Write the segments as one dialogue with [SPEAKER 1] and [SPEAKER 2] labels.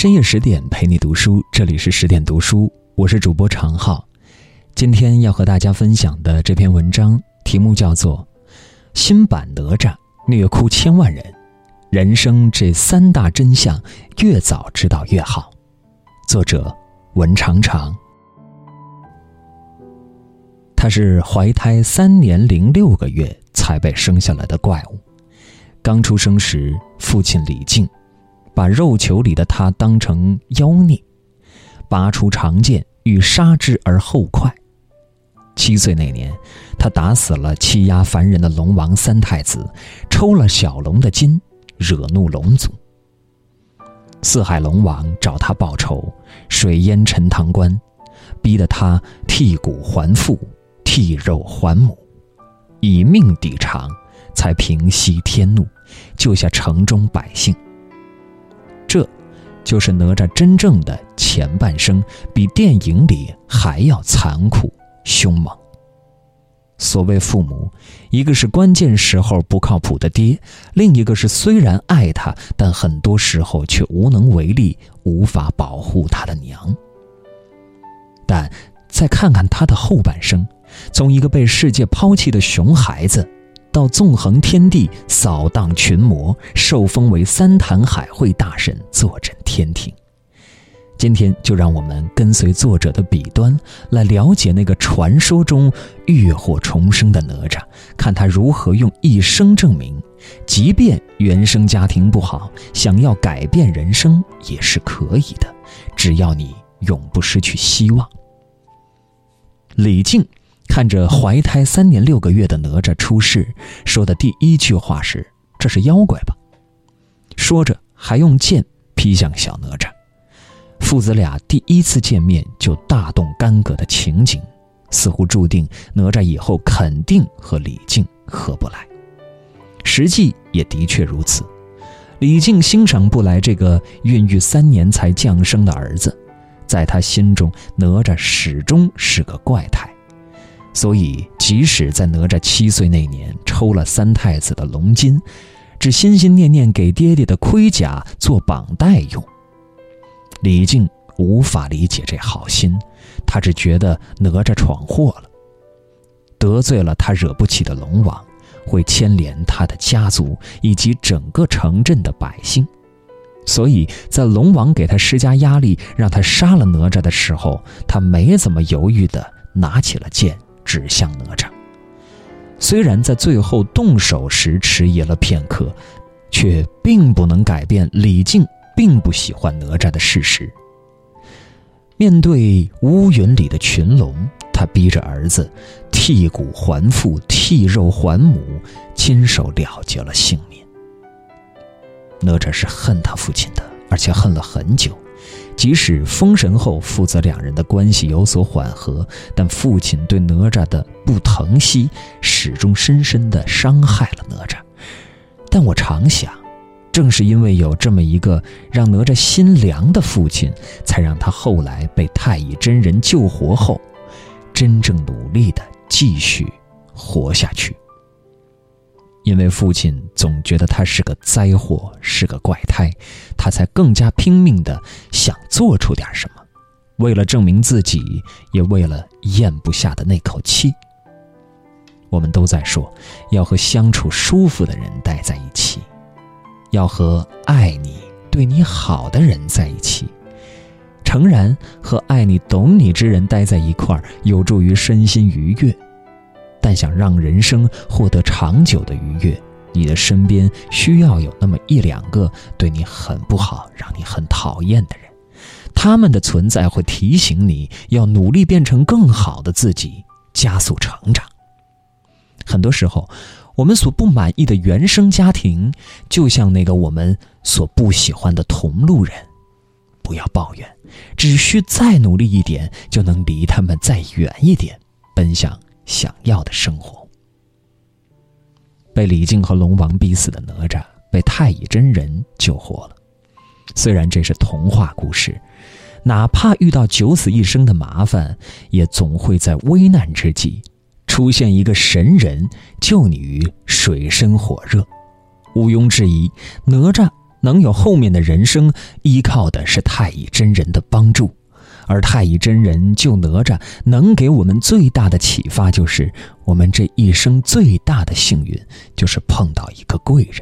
[SPEAKER 1] 深夜十点陪你读书，这里是十点读书，我是主播常浩。今天要和大家分享的这篇文章题目叫做《新版哪吒虐哭千万人》，人生这三大真相越早知道越好。作者文长长，他是怀胎三年零六个月才被生下来的怪物。刚出生时，父亲李靖把肉球里的他当成妖孽，拔出长剑欲杀之而后快。七岁那年，他打死了欺压凡人的龙王三太子，抽了小龙的筋，惹怒龙族。四海龙王找他报仇，水淹陈塘关，逼得他剔骨还父，剔肉还母，以命抵偿。才平息天怒，救下城中百姓。这，就是哪吒真正的前半生，比电影里还要残酷凶猛。所谓父母，一个是关键时候不靠谱的爹，另一个是虽然爱他，但很多时候却无能为力，无法保护他的娘。但再看看他的后半生，从一个被世界抛弃的熊孩子。到纵横天地，扫荡群魔，受封为三坛海会大神，坐镇天庭。今天就让我们跟随作者的笔端，来了解那个传说中浴火重生的哪吒，看他如何用一生证明，即便原生家庭不好，想要改变人生也是可以的，只要你永不失去希望。李靖。看着怀胎三年六个月的哪吒出世，说的第一句话是：“这是妖怪吧？”说着还用剑劈向小哪吒。父子俩第一次见面就大动干戈的情景，似乎注定哪吒以后肯定和李靖合不来。实际也的确如此，李靖欣赏不来这个孕育三年才降生的儿子，在他心中，哪吒始终是个怪胎。所以，即使在哪吒七岁那年抽了三太子的龙筋，只心心念念给爹爹的盔甲做绑带用。李靖无法理解这好心，他只觉得哪吒闯祸了，得罪了他惹不起的龙王，会牵连他的家族以及整个城镇的百姓。所以在龙王给他施加压力，让他杀了哪吒的时候，他没怎么犹豫的拿起了剑。指向哪吒，虽然在最后动手时迟疑了片刻，却并不能改变李靖并不喜欢哪吒的事实。面对乌云里的群龙，他逼着儿子剔骨还父、剔肉还母，亲手了结了性命。哪吒是恨他父亲的，而且恨了很久。即使封神后父子两人的关系有所缓和，但父亲对哪吒的不疼惜始终深深地伤害了哪吒。但我常想，正是因为有这么一个让哪吒心凉的父亲，才让他后来被太乙真人救活后，真正努力的继续活下去。因为父亲总觉得他是个灾祸，是个怪胎，他才更加拼命的想做出点什么，为了证明自己，也为了咽不下的那口气。我们都在说，要和相处舒服的人待在一起，要和爱你、对你好的人在一起。诚然，和爱你、懂你之人待在一块儿，有助于身心愉悦。但想让人生获得长久的愉悦，你的身边需要有那么一两个对你很不好、让你很讨厌的人，他们的存在会提醒你要努力变成更好的自己，加速成长。很多时候，我们所不满意的原生家庭，就像那个我们所不喜欢的同路人，不要抱怨，只需再努力一点，就能离他们再远一点，奔向。想要的生活。被李靖和龙王逼死的哪吒被太乙真人救活了。虽然这是童话故事，哪怕遇到九死一生的麻烦，也总会在危难之际出现一个神人救你于水深火热。毋庸置疑，哪吒能有后面的人生，依靠的是太乙真人的帮助。而太乙真人救哪吒，能给我们最大的启发，就是我们这一生最大的幸运，就是碰到一个贵人。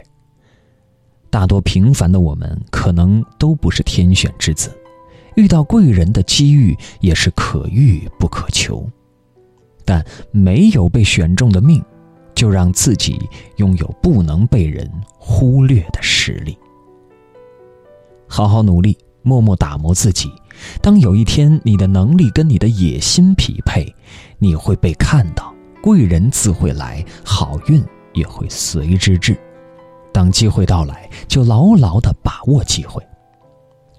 [SPEAKER 1] 大多平凡的我们，可能都不是天选之子，遇到贵人的机遇也是可遇不可求。但没有被选中的命，就让自己拥有不能被人忽略的实力。好好努力，默默打磨自己。当有一天你的能力跟你的野心匹配，你会被看到，贵人自会来，好运也会随之至。当机会到来，就牢牢地把握机会。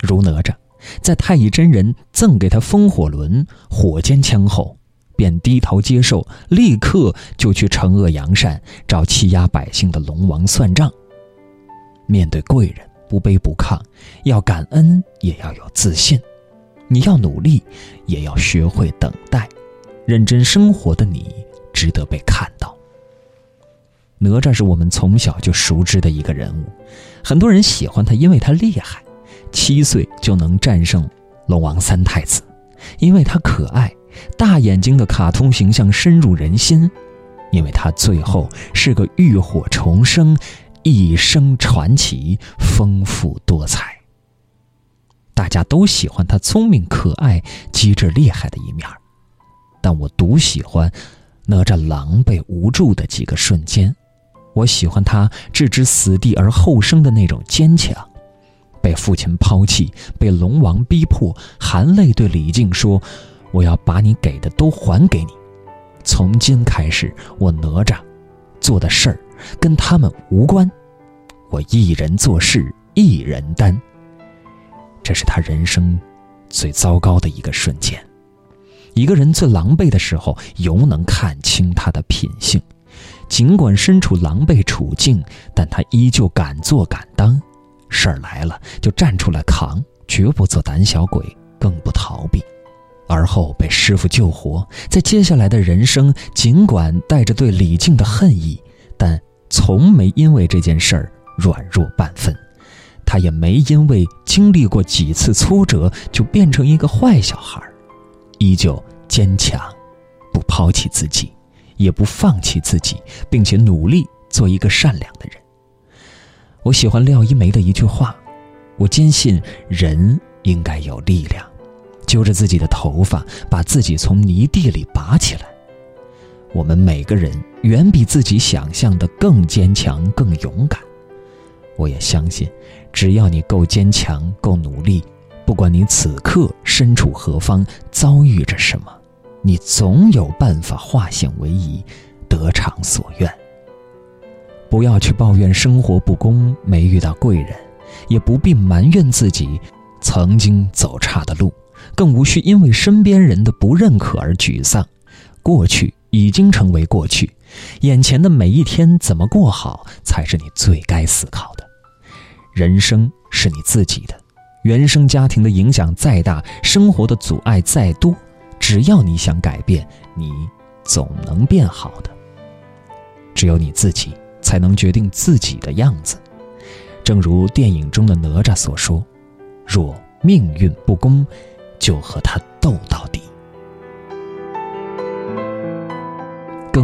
[SPEAKER 1] 如哪吒，在太乙真人赠给他风火轮、火尖枪后，便低头接受，立刻就去惩恶扬善，找欺压百姓的龙王算账。面对贵人，不卑不亢，要感恩，也要有自信。你要努力，也要学会等待。认真生活的你，值得被看到。哪吒是我们从小就熟知的一个人物，很多人喜欢他，因为他厉害，七岁就能战胜龙王三太子；因为他可爱，大眼睛的卡通形象深入人心；因为他最后是个浴火重生，一生传奇，丰富多彩。大家都喜欢他聪明可爱、机智厉害的一面但我独喜欢哪吒狼狈无助的几个瞬间。我喜欢他置之死地而后生的那种坚强。被父亲抛弃，被龙王逼迫，含泪对李靖说：“我要把你给的都还给你。从今开始，我哪吒做的事儿跟他们无关，我一人做事一人担。”这是他人生最糟糕的一个瞬间。一个人最狼狈的时候，犹能看清他的品性。尽管身处狼狈处境，但他依旧敢做敢当。事儿来了就站出来扛，绝不做胆小鬼，更不逃避。而后被师傅救活，在接下来的人生，尽管带着对李靖的恨意，但从没因为这件事儿软弱半分。他也没因为经历过几次挫折就变成一个坏小孩，依旧坚强，不抛弃自己，也不放弃自己，并且努力做一个善良的人。我喜欢廖一梅的一句话：“我坚信人应该有力量，揪着自己的头发，把自己从泥地里拔起来。我们每个人远比自己想象的更坚强、更勇敢。”我也相信，只要你够坚强、够努力，不管你此刻身处何方、遭遇着什么，你总有办法化险为夷，得偿所愿。不要去抱怨生活不公、没遇到贵人，也不必埋怨自己曾经走差的路，更无需因为身边人的不认可而沮丧。过去已经成为过去，眼前的每一天怎么过好，才是你最该思考的。人生是你自己的，原生家庭的影响再大，生活的阻碍再多，只要你想改变，你总能变好的。只有你自己才能决定自己的样子。正如电影中的哪吒所说：“若命运不公，就和他斗到底。”